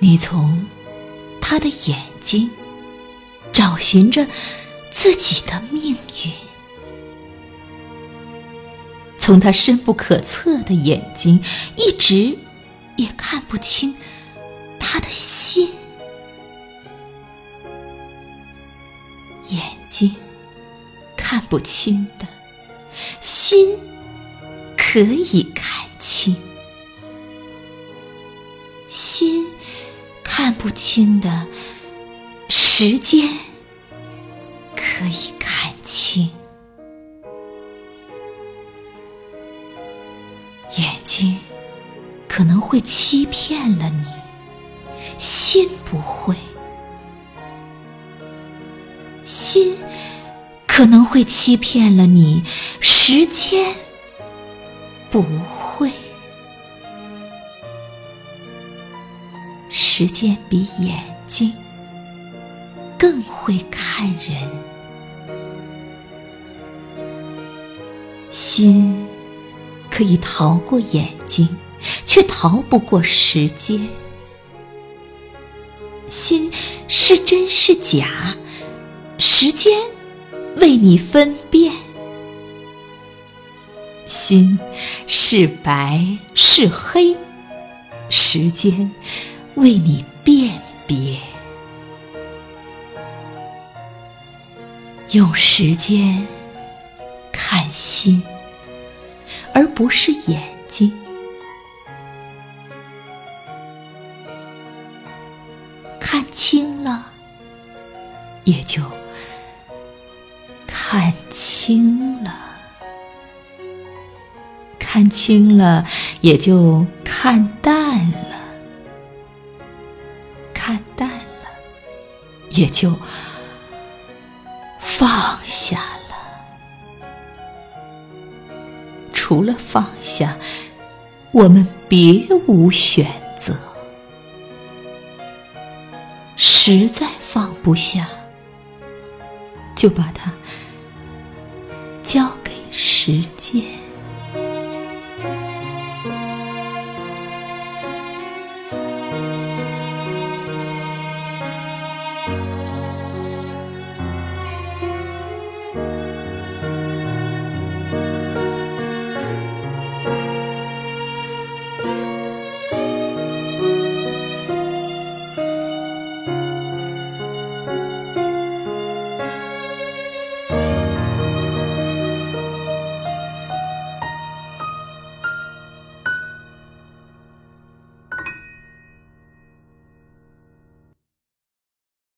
你从他的眼睛找寻着自己的命运，从他深不可测的眼睛，一直也看不清他的心。眼睛看不清的，心可以看清。不清的，时间可以看清。眼睛可能会欺骗了你，心不会。心可能会欺骗了你，时间不时间比眼睛更会看人，心可以逃过眼睛，却逃不过时间。心是真是假，时间为你分辨；心是白是黑，时间。为你辨别，用时间看心，而不是眼睛。看清了，也就看清了；看清了，也就看淡了。也就放下了。除了放下，我们别无选择。实在放不下，就把它交给时间。